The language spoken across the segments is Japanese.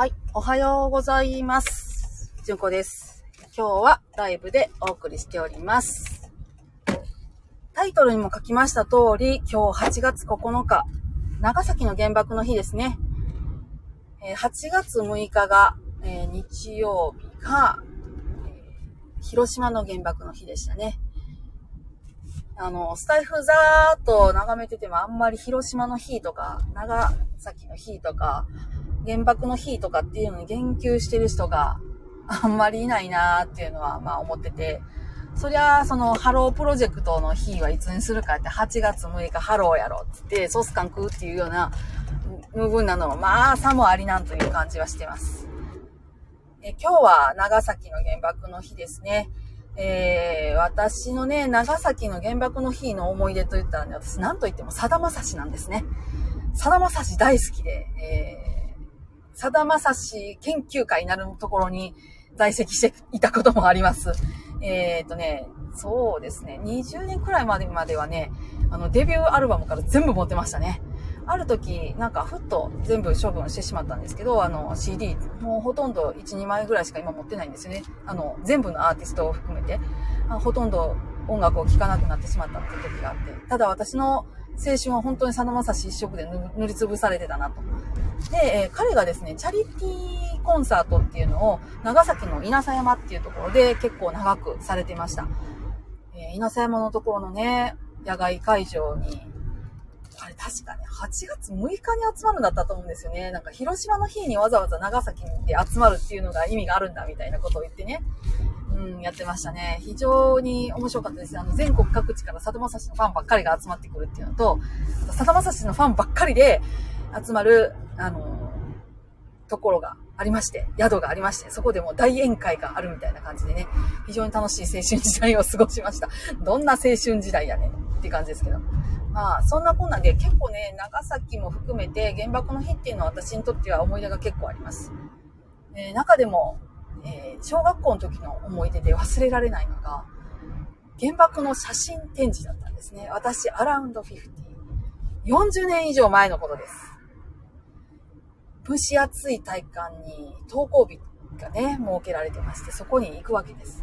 はい、おはようございます。じゅんこです。今日はライブでお送りしております。タイトルにも書きました通り、今日8月9日、長崎の原爆の日ですね。え8月6日が、え日曜日が、え広島の原爆の日でしたね。あの、スタイフざーっと眺めててもあんまり広島の日とか、長崎の日とか、原爆の日とかっていうのに言及してる人があんまりいないなーっていうのはまあ思ってて、そりゃあそのハロープロジェクトの日はいつにするかって8月6日ハローやろって言って総スカン食うっていうような部分なのもまあさもありなんという感じはしてます。え今日は長崎の原爆の日ですね。えー、私のね、長崎の原爆の日の思い出といったらね、私何と言ってもさだまさしなんですね。さだまさし大好きで、えー、さだまさし研究会になるところに在籍していたこともあります。えー、とね、そうですね、20年くらいまでまではね、あの、デビューアルバムから全部持ってましたね。ある時、なんかふっと全部処分してしまったんですけど、あの CD、もうほとんど1、2枚ぐらいしか今持ってないんですよね。あの、全部のアーティストを含めて、あほとんど音楽を聴かなくなってしまったっていう時があって、ただ私の青春は本当にさだまさし一色で塗りつぶされてたなと。で、えー彼がですね、チャリティーコンサートっていうのを長崎の稲佐山っていうところで結構長くされてました。えー稲佐山のところのね、野外会場にあれ確かね、8月6日に集まるんだったと思うんですよね。なんか広島の日にわざわざ長崎で集まるっていうのが意味があるんだみたいなことを言ってね。うん、やってましたね。非常に面白かったです。あの、全国各地からさだまさしのファンばっかりが集まってくるっていうのと、さだまさしのファンばっかりで集まる、あの、ところがありまして、宿がありまして、そこでも大宴会があるみたいな感じでね、非常に楽しい青春時代を過ごしました。どんな青春時代やねんって感じですけど。まあ、そんなこんなで結構ね、長崎も含めて原爆の日っていうのは私にとっては思い出が結構あります。えー中でも、えー小学校の時の思い出で忘れられないのが、原爆の写真展示だったんですね。私、アラウンド50。40年以上前のことです。蒸し暑い体育館に登校日がね、設けられてまして、そこに行くわけです。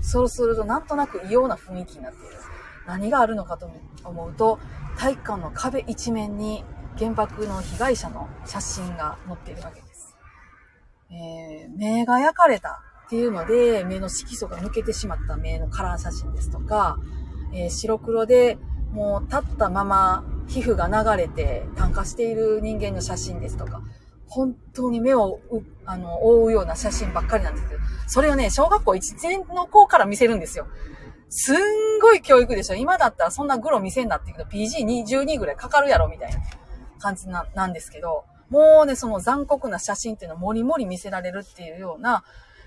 そうすると、なんとなく異様な雰囲気になっている。何があるのかと思うと、体育館の壁一面に原爆の被害者の写真が載っているわけです。えー目が焼かれたっていうので、目の色素が抜けてしまった目のカラー写真ですとか、えー白黒でもう立ったまま皮膚が流れて炭化している人間の写真ですとか、本当に目をあの覆うような写真ばっかりなんですけど、それをね、小学校1年の子から見せるんですよ。すんごい教育でしょ。今だったらそんなグロ見せんなって言うと PG12 ぐらいかかるやろみたいな感じななんですけど、もうね、その残酷な写真っていうのをもりもり見せられるっていうような、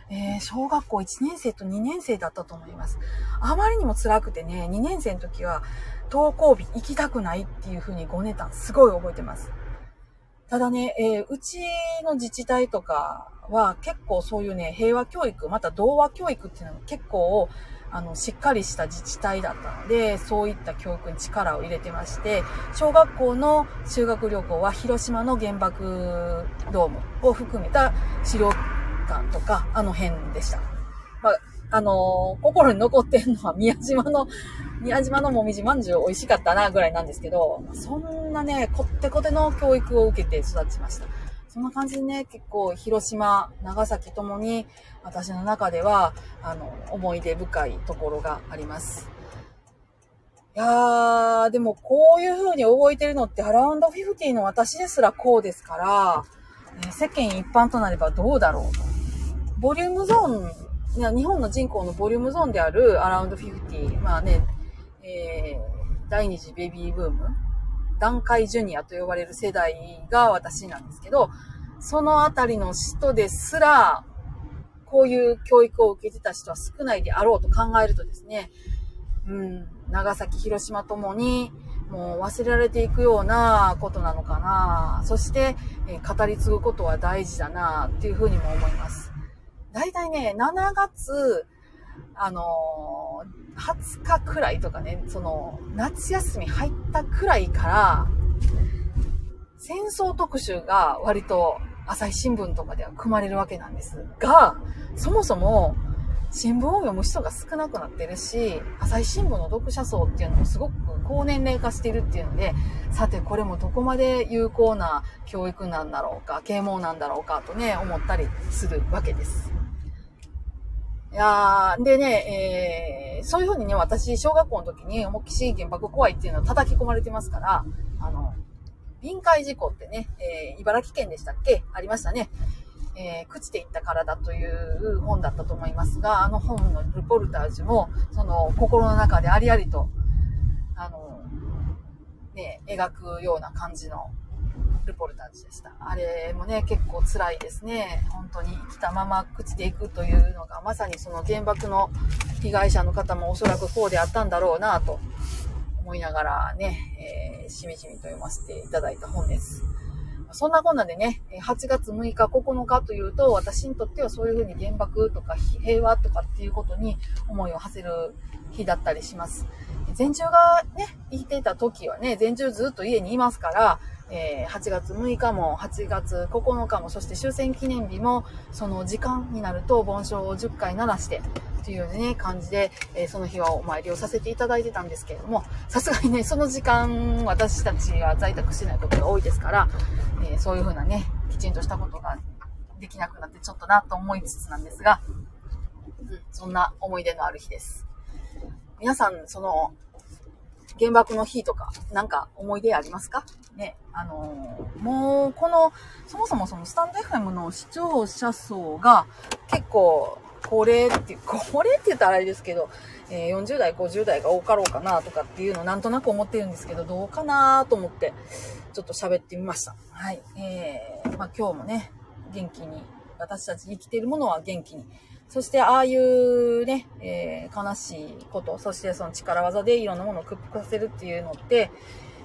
えー小学校1年生と2年生だったと思います。あまりにも辛くてね、2年生の時は登校日行きたくないっていう風にごねたんすごい覚えてます。ただね、えーうちの自治体とかは結構そういうね、平和教育、また童話教育っていうのが結構、あの、しっかりした自治体だったので、そういった教育に力を入れてまして、小学校の修学旅行は広島の原爆ドームを含めた資料館とか、あの辺でした。まあ、あのー心に残ってるのは宮島の、宮島のもみじまんじゅう美味しかったなぐらいなんですけど、そんなね、こってこての教育を受けて育ちました。そんな感じでね、結構広島、長崎ともに私の中では、あの、思い出深いところがあります。いやー、でもこういう風に覚えてるのってアラウンド50の私ですらこうですから、え世間一般となればどうだろうと。ボリュームゾーン、日本の人口のボリュームゾーンであるアラウンド50、まあね、えー第二次ベビーブーム、段階ジュニアと呼ばれる世代が私なんですけど、そのあたりの人ですら、こういう教育を受けてた人は少ないであろうと考えるとですね、うん、長崎、広島ともに、もう忘れられていくようなことなのかな。そして、え語り継ぐことは大事だな、っていうふうにも思います。大体ね、7月、あのー20日くらいとかね、その、夏休み入ったくらいから、戦争特集が割と朝日新聞とかでは組まれるわけなんですが、そもそも、新聞を読む人が少なくなってるし、朝日新聞の読者層っていうのもすごく高年齢化してるっていうので、さてこれもどこまで有効な教育なんだろうか、啓蒙なんだろうかとね、思ったりするわけです。いや、でね、えー、そういうふうにね、私、小学校の時に、思っきし原爆怖いっていうのを叩き込まれてますから、あの、臨海事故ってね、えー、茨城県でしたっけ？ありましたね。えー、朽ちていった体という本だったと思いますが、あの本のルポルタージュも、その心の中でありありと、あの、ね、描くような感じのルポルタージュでした。あれもね、結構辛いですね。本当に生きたまま朽ちていくというのが、まさにその原爆の被害者の方もおそらくこうであったんだろうなと思いながらね、えー、しみじみと読ませていただいた本です。そんなこんなでね、8月6日、9日というと、私にとってはそういうふうに原爆とか平和とかっていうことに思いを馳せる日だったりします。前中がね、生きていた時はね、前中ずっと家にいますから、えー、8月6日も8月9日も、そして終戦記念日も、その時間になると盆栽を10回鳴らして、というね、感じで、えー、その日はお参りをさせていただいてたんですけれども、さすがにね、その時間、私たちは在宅してないことが多いですから、えー、そういうふうなね、きちんとしたことができなくなってちょっとなと思いつつなんですが、うん、そんな思い出のある日です。皆さん、その、原爆の日とか、なんか思い出ありますか？ね、あのー、もう、この、そもそもそのスタンド FM の視聴者層が結構、高齢っていう、高齢って言ったらあれですけど、えー、40代、50代が多かろうかなとかっていうのをなんとなく思ってるんですけど、どうかなと思って、ちょっと喋ってみました。はい。えー、まあ今日もね、元気に、私たち生きているものは元気に、そしてああいうね、えー、悲しいこと、そしてその力技でいろんなものを屈服させるっていうのって、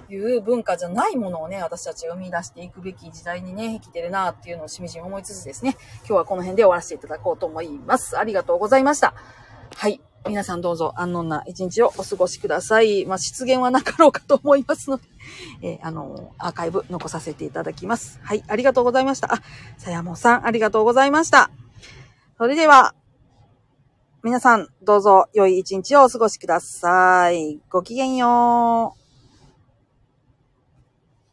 いう文化じゃないものをね、私たちが生み出していくべき時代にね、生きてるなっていうのをしみじみ思いつつですね、今日はこの辺で終わらせていただこうと思います。ありがとうございました。はい。皆さんどうぞ安穏な一日をお過ごしください。まあ、失言はなかろうかと思いますので、えー、あの、アーカイブ残させていただきます。はい。ありがとうございました。あ、さやもさん、ありがとうございました。それでは、皆さん、どうぞ良い一日をお過ごしください。ごきげんよう。